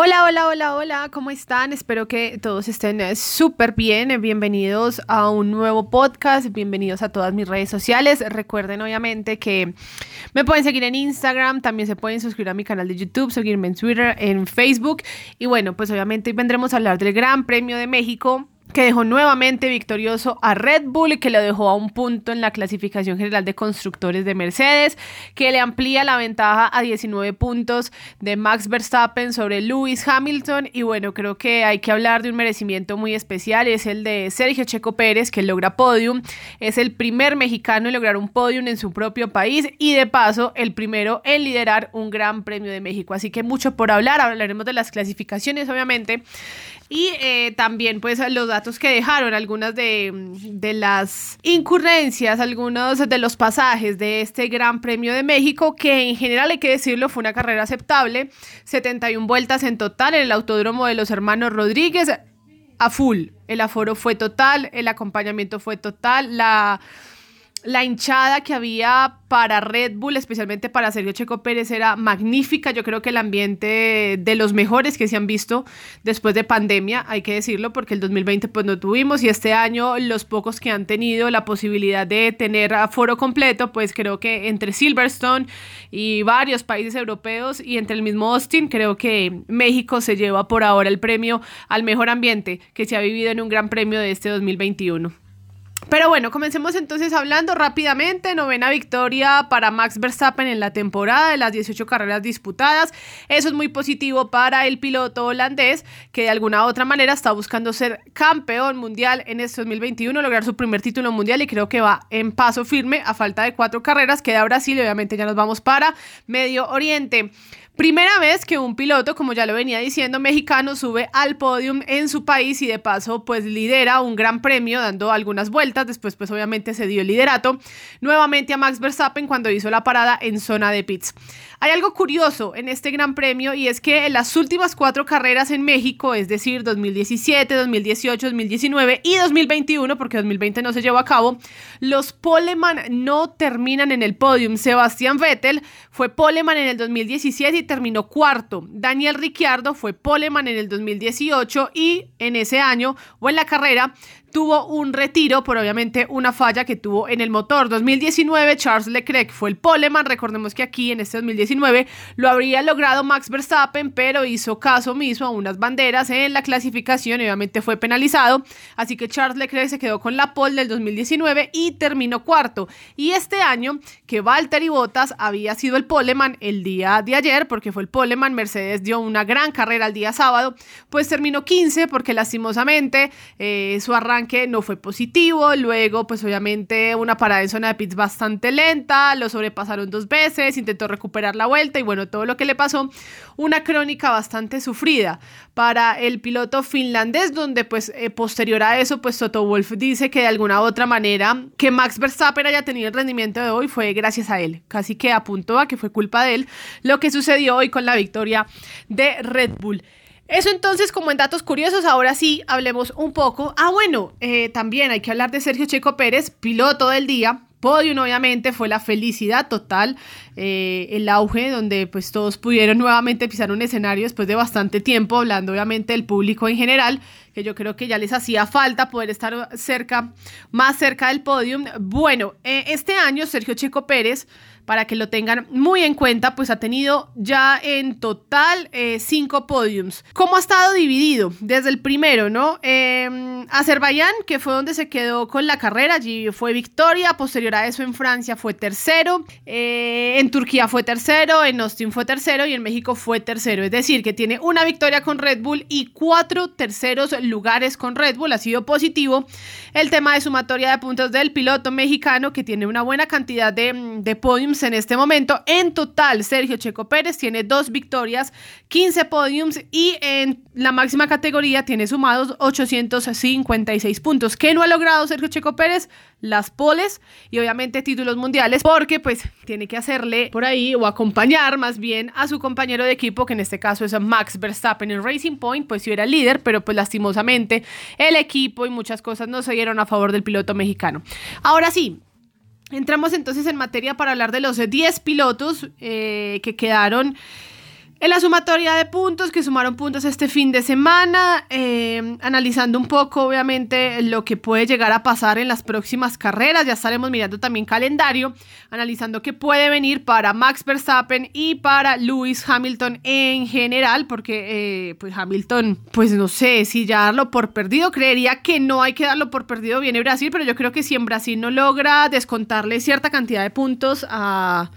Hola, hola, hola, hola, ¿cómo están? Espero que todos estén eh, súper bien. Bienvenidos a un nuevo podcast, bienvenidos a todas mis redes sociales. Recuerden obviamente que me pueden seguir en Instagram, también se pueden suscribir a mi canal de YouTube, seguirme en Twitter, en Facebook. Y bueno, pues obviamente vendremos a hablar del Gran Premio de México que dejó nuevamente victorioso a Red Bull que lo dejó a un punto en la clasificación general de constructores de Mercedes, que le amplía la ventaja a 19 puntos de Max Verstappen sobre Lewis Hamilton. Y bueno, creo que hay que hablar de un merecimiento muy especial, es el de Sergio Checo Pérez, que logra podium, es el primer mexicano en lograr un podium en su propio país y de paso el primero en liderar un Gran Premio de México, así que mucho por hablar, hablaremos de las clasificaciones obviamente y eh, también pues los datos que dejaron, algunas de, de, las incurrencias, algunos de los pasajes de este Gran Premio de México, que en general hay que decirlo fue una carrera aceptable, 71 vueltas en total en el Autódromo de los Hermanos Rodríguez, a full, el aforo fue total, el acompañamiento fue total, la la hinchada que había para Red Bull, especialmente para Sergio Checo Pérez, era magnífica. Yo creo que el ambiente de los mejores que se han visto después de pandemia, hay que decirlo, porque el 2020 pues no tuvimos y este año los pocos que han tenido la posibilidad de tener aforo completo, pues creo que entre Silverstone y varios países europeos y entre el mismo Austin, creo que México se lleva por ahora el premio al mejor ambiente que se ha vivido en un gran premio de este 2021. Pero bueno, comencemos entonces hablando rápidamente. Novena victoria para Max Verstappen en la temporada de las 18 carreras disputadas. Eso es muy positivo para el piloto holandés que de alguna u otra manera está buscando ser campeón mundial en este 2021, lograr su primer título mundial y creo que va en paso firme a falta de cuatro carreras. Queda Brasil y obviamente ya nos vamos para Medio Oriente. Primera vez que un piloto, como ya lo venía diciendo, mexicano sube al podium en su país y de paso pues lidera un gran premio dando algunas vueltas, después pues obviamente se dio el liderato nuevamente a Max Verstappen cuando hizo la parada en zona de pits. Hay algo curioso en este gran premio y es que en las últimas cuatro carreras en México, es decir, 2017, 2018, 2019 y 2021, porque 2020 no se llevó a cabo, los poleman no terminan en el podium. Sebastián Vettel fue poleman en el 2017 y terminó cuarto. Daniel Ricciardo fue poleman en el 2018 y en ese año o en la carrera tuvo un retiro por obviamente una falla que tuvo en el motor. 2019 Charles Leclerc fue el poleman, recordemos que aquí en este 2019 lo habría logrado Max Verstappen, pero hizo caso mismo a unas banderas en la clasificación y obviamente fue penalizado, así que Charles Leclerc se quedó con la pole del 2019 y terminó cuarto. Y este año que Valtteri Bottas había sido el poleman el día de ayer, porque fue el poleman, Mercedes dio una gran carrera el día sábado, pues terminó 15 porque lastimosamente eh, su arranque que no fue positivo, luego pues obviamente una parada en zona de pits bastante lenta, lo sobrepasaron dos veces, intentó recuperar la vuelta y bueno, todo lo que le pasó, una crónica bastante sufrida para el piloto finlandés, donde pues eh, posterior a eso pues Toto Wolf dice que de alguna u otra manera que Max Verstappen haya tenido el rendimiento de hoy fue gracias a él, casi que apuntó a que fue culpa de él lo que sucedió hoy con la victoria de Red Bull. Eso entonces, como en datos curiosos, ahora sí hablemos un poco. Ah, bueno, eh, también hay que hablar de Sergio Checo Pérez, piloto del día. Podium obviamente fue la felicidad total, eh, el auge donde pues todos pudieron nuevamente pisar un escenario después de bastante tiempo, hablando obviamente del público en general, que yo creo que ya les hacía falta poder estar cerca, más cerca del podium. Bueno, eh, este año Sergio Checo Pérez para que lo tengan muy en cuenta, pues ha tenido ya en total eh, cinco podiums. ¿Cómo ha estado dividido? Desde el primero, ¿no? Eh, Azerbaiyán, que fue donde se quedó con la carrera, allí fue victoria, posterior a eso en Francia fue tercero, eh, en Turquía fue tercero, en Austin fue tercero y en México fue tercero, es decir, que tiene una victoria con Red Bull y cuatro terceros lugares con Red Bull, ha sido positivo el tema de sumatoria de puntos del piloto mexicano que tiene una buena cantidad de, de podiums en este momento. En total, Sergio Checo Pérez tiene dos victorias, 15 podiums y en la máxima categoría tiene sumados 856 puntos. ¿Qué no ha logrado Sergio Checo Pérez? Las poles y obviamente títulos mundiales porque pues tiene que hacerle por ahí o acompañar más bien a su compañero de equipo que en este caso es Max Verstappen en Racing Point, pues si era líder, pero pues el equipo y muchas cosas no se dieron a favor del piloto mexicano. Ahora sí, Entramos entonces en materia para hablar de los 10 pilotos eh, que quedaron En la sumatoria de puntos, que sumaron puntos este fin de semana, eh, analizando un poco obviamente lo que puede llegar a pasar en las próximas carreras, ya estaremos mirando también calendario, analizando qué puede venir para Max Verstappen y para Lewis Hamilton en general, porque eh, pues Hamilton, pues no sé si ya darlo por perdido, creería que no hay que darlo por perdido, viene Brasil, pero yo creo que si en Brasil no logra descontarle cierta cantidad de puntos a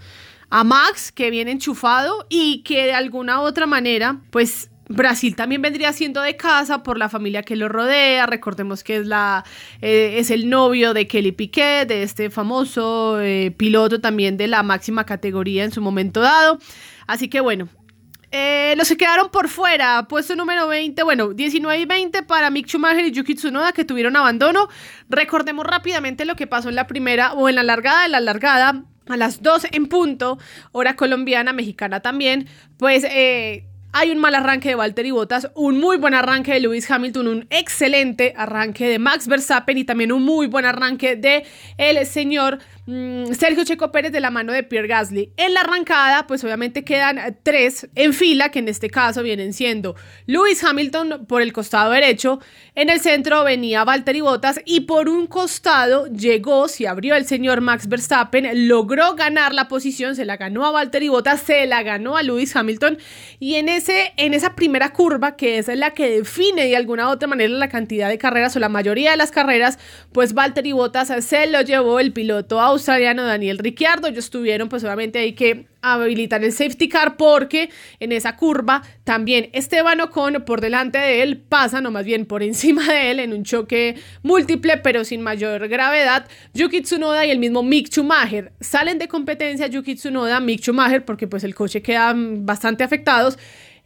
a Max, que viene enchufado y que de alguna u otra manera, pues Brasil también vendría siendo de casa por la familia que lo rodea. Recordemos que es, la, eh, es el novio de Kelly Piquet, de este famoso eh, piloto también de la máxima categoría en su momento dado. Así que bueno, eh, los que quedaron por fuera, puesto número 20, bueno, 19 y 20 para Mick Schumacher y Yuki Tsunoda que tuvieron abandono. Recordemos rápidamente lo que pasó en la primera o en la largada de la largada a las 2 en punto, hora colombiana, mexicana también, pues eh, hay un mal arranque de Valtteri Bottas, un muy buen arranque de Lewis Hamilton, un excelente arranque de Max Verstappen y también un muy buen arranque de el señor Sergio Checo Pérez de la mano de Pierre Gasly. En la arrancada, pues obviamente quedan tres en fila, que en este caso vienen siendo Lewis Hamilton por el costado derecho, en el centro venía Valtteri Bottas y por un costado llegó, se abrió el señor Max Verstappen, logró ganar la posición, se la ganó a Valtteri Bottas, se la ganó a Lewis Hamilton y en, ese, en esa primera curva, que es la que define de alguna u otra manera la cantidad de carreras o la mayoría de las carreras, pues Valtteri Bottas se lo llevó el piloto a australiano Daniel Ricciardo. Ellos tuvieron pues hay que habilitar el safety car porque en esa curva también Esteban Ocon por delante de él pasa, no más bien por encima de él en un choque múltiple pero sin mayor gravedad. Yuki Tsunoda y el mismo Mick Schumacher salen de competencia Yuki Tsunoda, Mick Schumacher porque pues el coche queda bastante afectados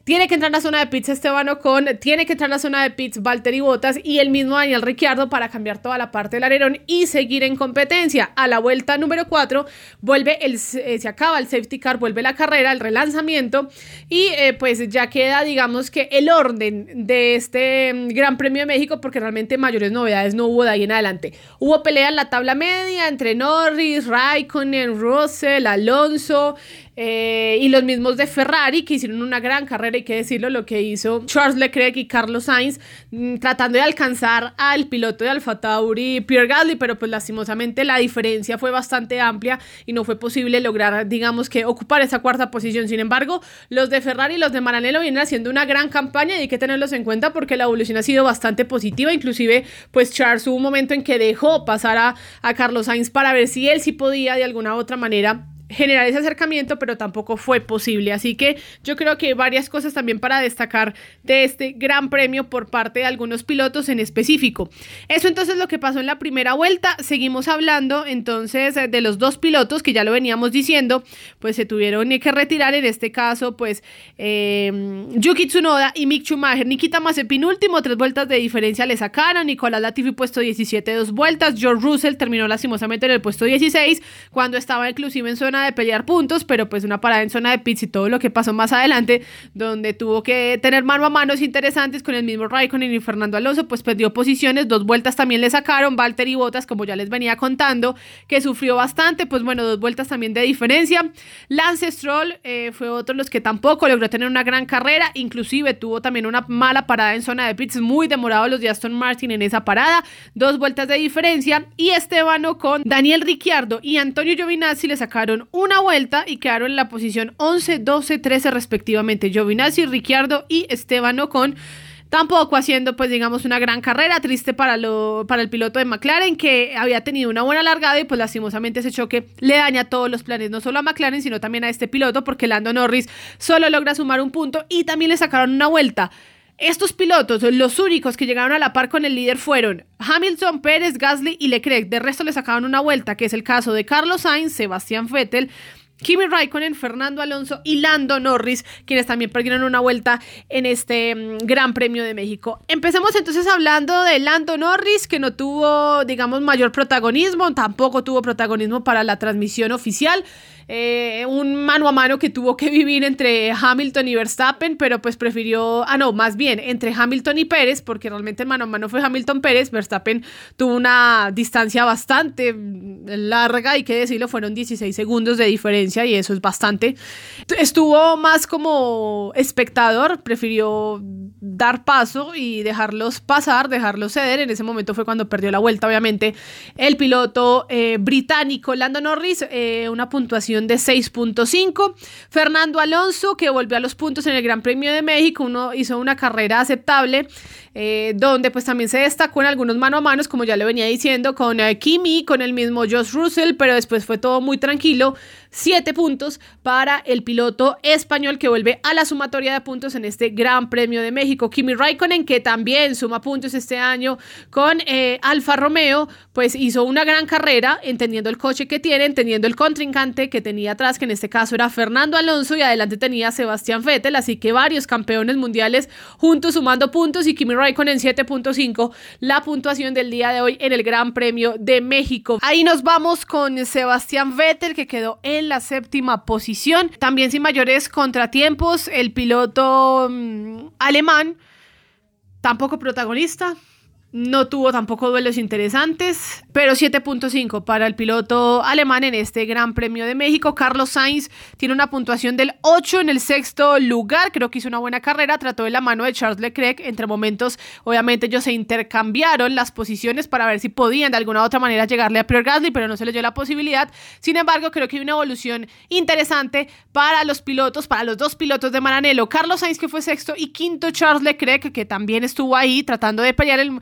tiene que entrar en la zona de pits Esteban Ocon, tiene que entrar en la zona de pits Valtteri Bottas y el mismo Daniel Ricciardo para cambiar toda la parte del alerón y seguir en competencia. A la vuelta número 4 vuelve el, eh, se acaba el safety car, vuelve la carrera, el relanzamiento y eh, pues ya queda digamos que el orden de este mm, Gran Premio de México porque realmente mayores novedades no hubo de ahí en adelante. Hubo pelea en la tabla media entre Norris, Raikkonen, Russell, Alonso, eh, y los mismos de Ferrari, que hicieron una gran carrera, hay que decirlo, lo que hizo Charles Leclerc y Carlos Sainz, mm, tratando de alcanzar al piloto de Alfa Tauri, Pierre Gasly, pero pues lastimosamente la diferencia fue bastante amplia y no fue posible lograr, digamos que, ocupar esa cuarta posición. Sin embargo, los de Ferrari y los de Maranello vienen haciendo una gran campaña y hay que tenerlos en cuenta porque la evolución ha sido bastante positiva. Inclusive, pues Charles hubo un momento en que dejó pasar a, a Carlos Sainz para ver si él sí podía de alguna u otra manera generar ese acercamiento, pero tampoco fue posible. Así que yo creo que varias cosas también para destacar de este gran premio por parte de algunos pilotos en específico. Eso entonces lo que pasó en la primera vuelta. Seguimos hablando entonces de los dos pilotos que ya lo veníamos diciendo, pues se tuvieron que retirar en este caso, pues eh, Yuki Tsunoda y Mick Schumacher. Nikita Mazepin último, tres vueltas de diferencia le sacaron. Nicolás Latifi puesto 17, dos vueltas. George Russell terminó lastimosamente en el puesto 16 cuando estaba inclusive en zona de pelear puntos, pero pues una parada en zona de pits y todo lo que pasó más adelante, donde tuvo que tener mano a manos interesantes con el mismo Raikkonen y Fernando Alonso, pues perdió posiciones, dos vueltas también le sacaron, Valtteri Bottas, como ya les venía contando, que sufrió bastante, pues bueno, dos vueltas también de diferencia. Lance Stroll eh, fue otro de los que tampoco logró tener una gran carrera, inclusive tuvo también una mala parada en zona de pits, muy demorado los de Aston Martin en esa parada, dos vueltas de diferencia, y Esteban con Daniel Ricciardo y Antonio Giovinazzi le sacaron una vuelta y quedaron en la posición 11, 12, 13 respectivamente. Giovinazzi, Ricciardo y Esteban Ocon tampoco haciendo pues digamos una gran carrera, triste para, lo, para el piloto de McLaren que había tenido una buena largada y pues lastimosamente ese choque le daña todos los planes, no solo a McLaren sino también a este piloto porque Lando Norris solo logra sumar un punto y también le sacaron una vuelta. Estos pilotos, los únicos que llegaron a la par con el líder fueron Hamilton, Pérez, Gasly y Leclerc. De resto le sacaron una vuelta, que es el caso de Carlos Sainz, Sebastián Vettel, Kimi Raikkonen, Fernando Alonso y Lando Norris, quienes también perdieron una vuelta en este mm, Gran Premio de México. Empecemos entonces hablando de Lando Norris, que no tuvo, digamos, mayor protagonismo, tampoco tuvo protagonismo para la transmisión oficial. Eh, un mano a mano que tuvo que vivir entre Hamilton y Verstappen, pero pues prefirió, ah no, más bien entre Hamilton y Pérez, porque realmente el mano a mano fue Hamilton Pérez, Verstappen tuvo una distancia bastante larga, hay que decirlo, fueron 16 segundos de diferencia y eso es bastante. Estuvo más como espectador, prefirió dar paso y dejarlos pasar, dejarlos ceder. En ese momento fue cuando perdió la vuelta, obviamente, el piloto eh, británico Lando Norris, eh, una puntuación de 6.5. Fernando Alonso, que volvió a los puntos en el Gran Premio de México, uno hizo una carrera aceptable. Eh, donde pues también se destacó en algunos mano a manos, como ya le venía diciendo, con Kimi, con el mismo Josh Russell, pero después fue todo muy tranquilo. Siete puntos para el piloto español que vuelve a la sumatoria de puntos en este Gran Premio de México. Kimi Raikkonen, que también suma puntos este año con eh, Alfa Romeo, pues hizo una gran carrera, entendiendo el coche que tiene, entendiendo el contrincante que tenía atrás, que en este caso era Fernando Alonso, y adelante tenía Sebastián Vettel, así que varios campeones mundiales juntos sumando puntos y Kimi Raikkonen 7.5, la puntuación del día de hoy en el Gran Premio de México. Ahí nos vamos con Sebastián Vettel, que quedó en la séptima posición. También sin mayores contratiempos, el piloto mm, alemán, tampoco protagonista, no tuvo tampoco duelos interesantes, pero 7.5 para el piloto alemán en este Gran Premio de México. Carlos Sainz tiene una puntuación del 8 en el sexto lugar. Creo que hizo una buena carrera. Trató de la mano de Charles Leclerc. Entre momentos, obviamente, ellos se intercambiaron las posiciones para ver si podían de alguna u otra manera llegarle a Pierre Gasly, pero no se les dio la posibilidad. Sin embargo, creo que hay una evolución interesante para los pilotos, para los dos pilotos de Maranello. Carlos Sainz, que fue sexto, y quinto Charles Leclerc, que también estuvo ahí tratando de pelear el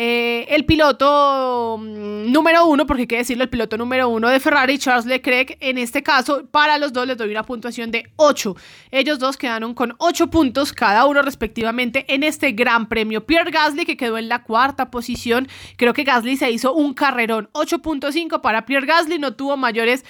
eh, el piloto mm, número uno, porque hay que decirlo, el piloto número uno de Ferrari, Charles Leclerc, en este caso, para los dos les doy una puntuación de 8. Ellos dos quedaron con 8 puntos cada uno respectivamente en este gran premio. Pierre Gasly, que quedó en la cuarta posición, creo que Gasly se hizo un carrerón. 8.5 para Pierre Gasly, no tuvo mayores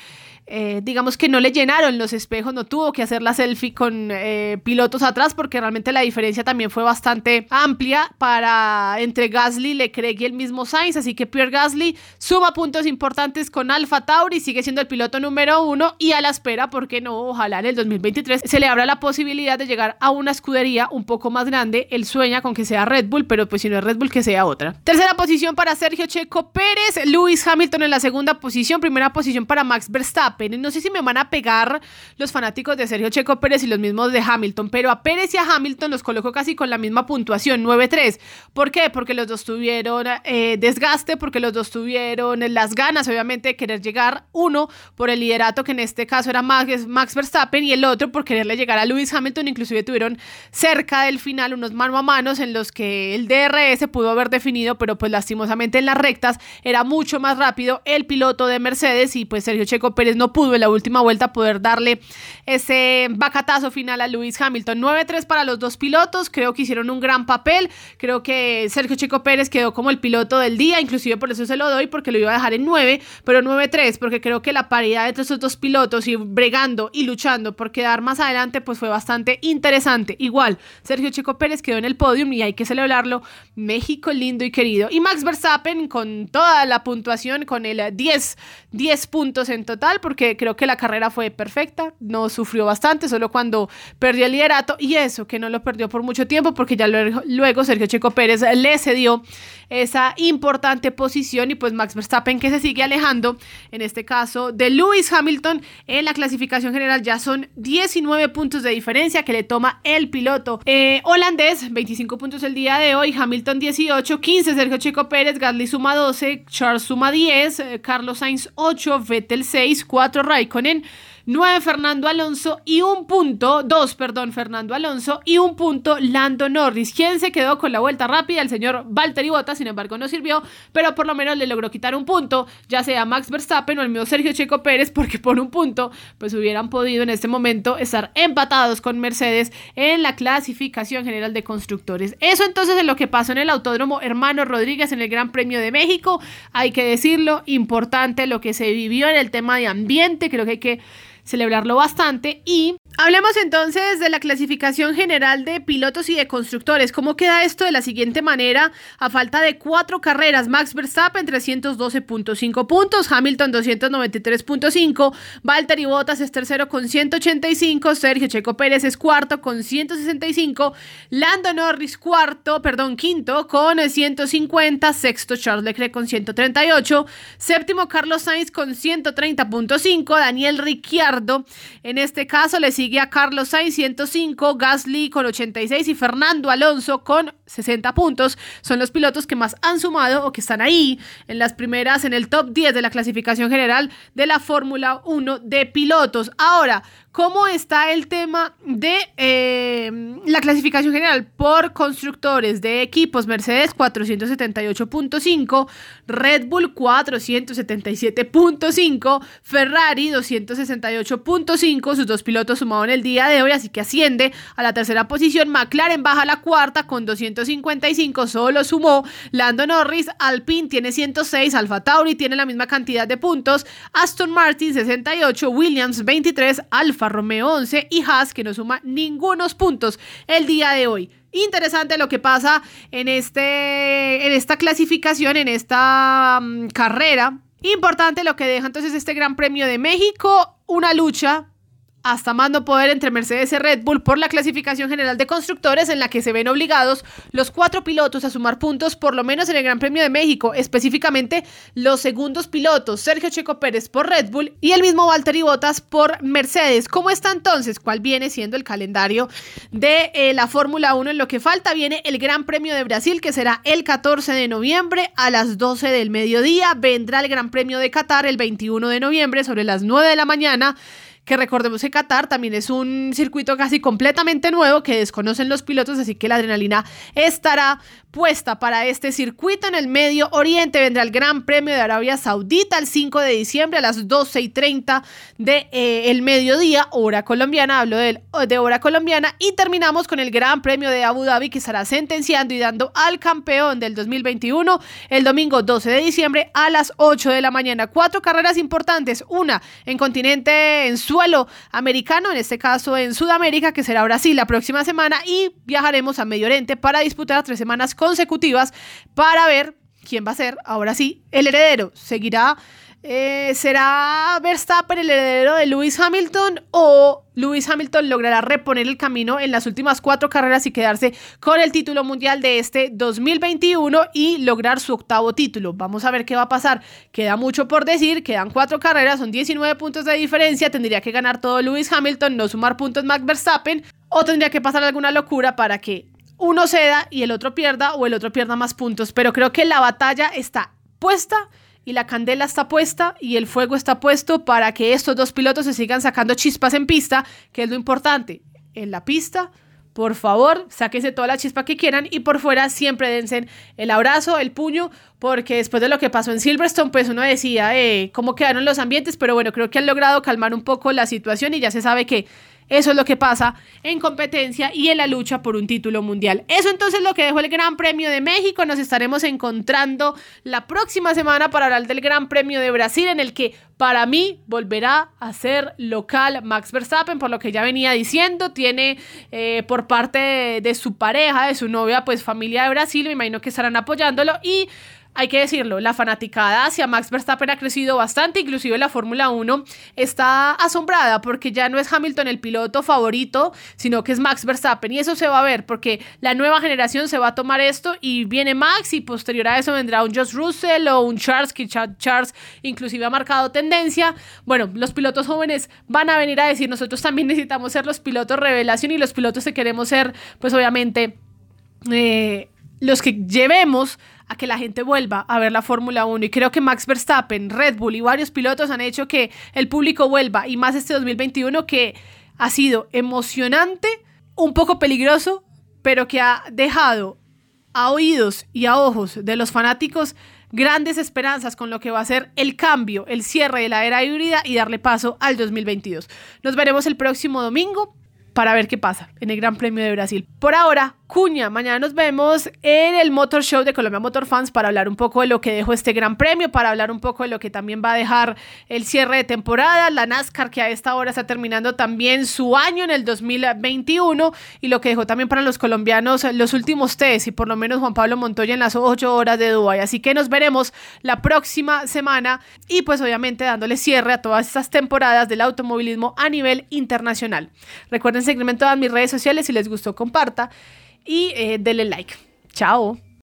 eh, digamos que no le llenaron los espejos, no tuvo que hacer la selfie con eh, pilotos atrás porque realmente la diferencia también fue bastante amplia para entre Gasly, Leclerc y el mismo Sainz, así que Pierre Gasly suma puntos importantes con Alfa Tauri, sigue siendo el piloto número uno y a la espera, porque no? Ojalá en el 2023 se le abra la posibilidad de llegar a una escudería un poco más grande, él sueña con que sea Red Bull, pero pues si no es Red Bull que sea otra. Tercera posición para Sergio Checo Pérez, Lewis Hamilton en la segunda posición, primera posición para Max Verstappen, no sé si me van a pegar los fanáticos de Sergio Checo Pérez y los mismos de Hamilton, pero a Pérez y a Hamilton los coloco casi con la misma puntuación, 9-3. ¿Por qué? Porque los dos tuvieron eh, desgaste, porque los dos tuvieron las ganas, obviamente, de querer llegar, uno por el liderato, que en este caso era Max, Max Verstappen, y el otro por quererle llegar a Lewis Hamilton, inclusive tuvieron cerca del final unos mano a manos en los que el DRS pudo haber definido, pero pues lastimosamente en las rectas era mucho más rápido el piloto de Mercedes y pues Sergio Checo Pérez no pudo en la última vuelta poder darle ese bacatazo final a Lewis Hamilton. 9-3 para los dos pilotos, creo que hicieron un gran papel, creo que Sergio Checo Pérez quedó como el piloto del día, inclusive por eso se lo doy, porque lo iba a dejar en 9, pero 9-3, porque creo que la paridad entre esos dos pilotos y bregando y luchando por quedar más adelante, pues fue bastante interesante. Igual, Sergio Checo Pérez quedó en el podium y hay que celebrarlo. México lindo y querido. Y Max Verstappen con toda la puntuación, con el 10, 10 puntos en total, porque creo que la carrera fue perfecta, no sufrió bastante, solo cuando perdió el liderato y eso, que no lo perdió por mucho tiempo porque ya luego, Sergio Checo Pérez le cedió esa importante posición y pues Max Verstappen que se sigue alejando, en este caso de Lewis Hamilton en la clasificación general ya son 19 puntos de diferencia que le toma el piloto eh, holandés, 25 puntos el día de hoy, Hamilton 18, 15 Sergio Checo Pérez, Gasly suma 12, Charles suma 10, eh, Carlos Sainz 8, Vettel 6, 4 Raikkonen 9 Fernando Alonso y un punto, 2, perdón, Fernando Alonso y un punto Lando Norris. ¿Quién se quedó con la vuelta rápida? El señor Valtteri Bottas, sin embargo no sirvió, pero por lo menos le logró quitar un punto, ya sea Max Verstappen o el mío Sergio Checo Pérez, porque por un punto, pues hubieran podido en este momento estar empatados con Mercedes en la clasificación general de constructores. Eso entonces es lo que pasó en el Autódromo Hermano Rodríguez en el Gran Premio de México. Hay que decirlo, importante lo que se vivió en el tema de ambiente, creo que hay que celebrarlo bastante y Hablemos entonces de la clasificación general de pilotos y de constructores. ¿Cómo queda esto de la siguiente manera? A falta de cuatro carreras, Max Verstappen 312.5 puntos, Hamilton 293.5, Valtteri Bottas es tercero con 185, Sergio Checo Pérez es cuarto con 165, Lando Norris cuarto, perdón, quinto con 150, sexto Charles Leclerc con 138, séptimo Carlos Sainz con 130.5, Daniel Ricciardo en este caso le sigue a Carlos Sainz 105, Gasly con 86 y Fernando Alonso con 60 puntos. Son los pilotos que más han sumado o que están ahí en las primeras, en el top 10 de la clasificación general de la Fórmula 1 de pilotos. Ahora, ¿cómo está el tema de eh, la clasificación general por constructores de equipos? Mercedes 478.5, Red Bull 477.5, Ferrari 268.5, sus dos pilotos sumados en el día de hoy, así que asciende a la tercera posición. McLaren baja a la cuarta con 255, solo sumó Lando Norris. Alpine tiene 106, Alfa Tauri tiene la misma cantidad de puntos, Aston Martin 68, Williams 23, Alfa Romeo 11 y Haas que no suma ningunos puntos el día de hoy. Interesante lo que pasa en, este, en esta clasificación, en esta mm, carrera. Importante lo que deja entonces este Gran Premio de México, una lucha hasta mando poder entre Mercedes y Red Bull por la clasificación general de constructores en la que se ven obligados los cuatro pilotos a sumar puntos por lo menos en el Gran Premio de México, específicamente los segundos pilotos, Sergio Checo Pérez por Red Bull y el mismo Valtteri Bottas por Mercedes. ¿Cómo está entonces? ¿Cuál viene siendo el calendario de eh, la Fórmula 1? En lo que falta viene el Gran Premio de Brasil que será el 14 de noviembre a las 12 del mediodía. Vendrá el Gran Premio de Qatar el 21 de noviembre sobre las 9 de la mañana que recordemos que Qatar también es un circuito casi completamente nuevo que desconocen los pilotos, así que la adrenalina estará puesta para este circuito en el Medio Oriente. Vendrá el Gran Premio de Arabia Saudita el 5 de diciembre a las 12 y 30 de eh, mediodía, hora colombiana, hablo de, de hora colombiana, y terminamos con el Gran Premio de Abu Dhabi que estará sentenciando y dando al campeón del 2021 el domingo 12 de diciembre a las 8 de la mañana. Cuatro carreras importantes, una en continente en su suelo americano, en este caso en Sudamérica, que será Brasil la próxima semana, y viajaremos a Medio Oriente para disputar tres semanas consecutivas para ver quién va a ser, ahora sí, el heredero. ¿Seguirá eh, ¿Será Verstappen el heredero de Lewis Hamilton o Lewis Hamilton logrará reponer el camino en las últimas cuatro carreras y quedarse con el título mundial de este 2021 y lograr su octavo título? Vamos a ver qué va a pasar. Queda mucho por decir, quedan cuatro carreras, son 19 puntos de diferencia, tendría que ganar todo Lewis Hamilton, no sumar puntos Max Verstappen o tendría que pasar alguna locura para que uno ceda y el otro pierda o el otro pierda más puntos. Pero creo que la batalla está puesta y la candela está puesta y el fuego está puesto para que estos dos pilotos se sigan sacando chispas en pista, que es lo importante. En la pista, por favor, sáquense toda la chispa que quieran y por fuera siempre dense el abrazo, el puño, porque después de lo que pasó en Silverstone, pues uno decía eh, cómo quedaron los ambientes, pero bueno, creo que han logrado calmar un poco la situación y ya se sabe que eso es lo que pasa en competencia y en la lucha por un título mundial. Eso entonces es lo que dejó el Gran Premio de México. Nos estaremos encontrando la próxima semana para hablar del Gran Premio de Brasil en el que para mí volverá a ser local Max Verstappen, por lo que ya venía diciendo, tiene eh, por parte de, de su pareja, de su novia, pues familia de Brasil, me imagino que estarán apoyándolo y hay que decirlo, la fanaticada hacia Max Verstappen ha crecido bastante, inclusive la Fórmula 1 está asombrada porque ya no es Hamilton el piloto favorito, sino que es Max Verstappen y eso se va a ver porque la nueva generación se va a tomar esto y viene Max y posterior a eso vendrá un Josh Russell o un Charles, que Charles inclusive ha marcado tendencia. Bueno, los pilotos jóvenes van a venir a decir, nosotros también necesitamos ser los pilotos revelación y los pilotos que queremos ser, pues obviamente... Eh, los que llevemos a que la gente vuelva a ver la Fórmula 1 y creo que Max Verstappen, Red Bull y varios pilotos han hecho que el público vuelva y más este 2021 que ha sido emocionante, un poco peligroso, pero que ha dejado a oídos y a ojos de los fanáticos grandes esperanzas con lo que va a ser el cambio, el cierre de la era híbrida y darle paso al 2022. Nos veremos el próximo domingo para ver qué pasa en el Gran Premio de Brasil. Por ahora, cuña. Mañana nos vemos en el Motor Show de Colombia Motor Fans para hablar un poco de lo que dejó este gran premio, para hablar un poco de lo que también va a dejar el cierre de temporada, la NASCAR que a esta hora está terminando también su año en el 2021 y lo que dejó también para los colombianos los últimos test y por lo menos Juan Pablo Montoya en las ocho horas de Dubái. Así que nos veremos la próxima semana y pues obviamente dándole cierre a todas estas temporadas del automovilismo a nivel internacional. Recuerden seguirme en todas mis redes sociales si les gustó comparta y eh, denle like. Chao.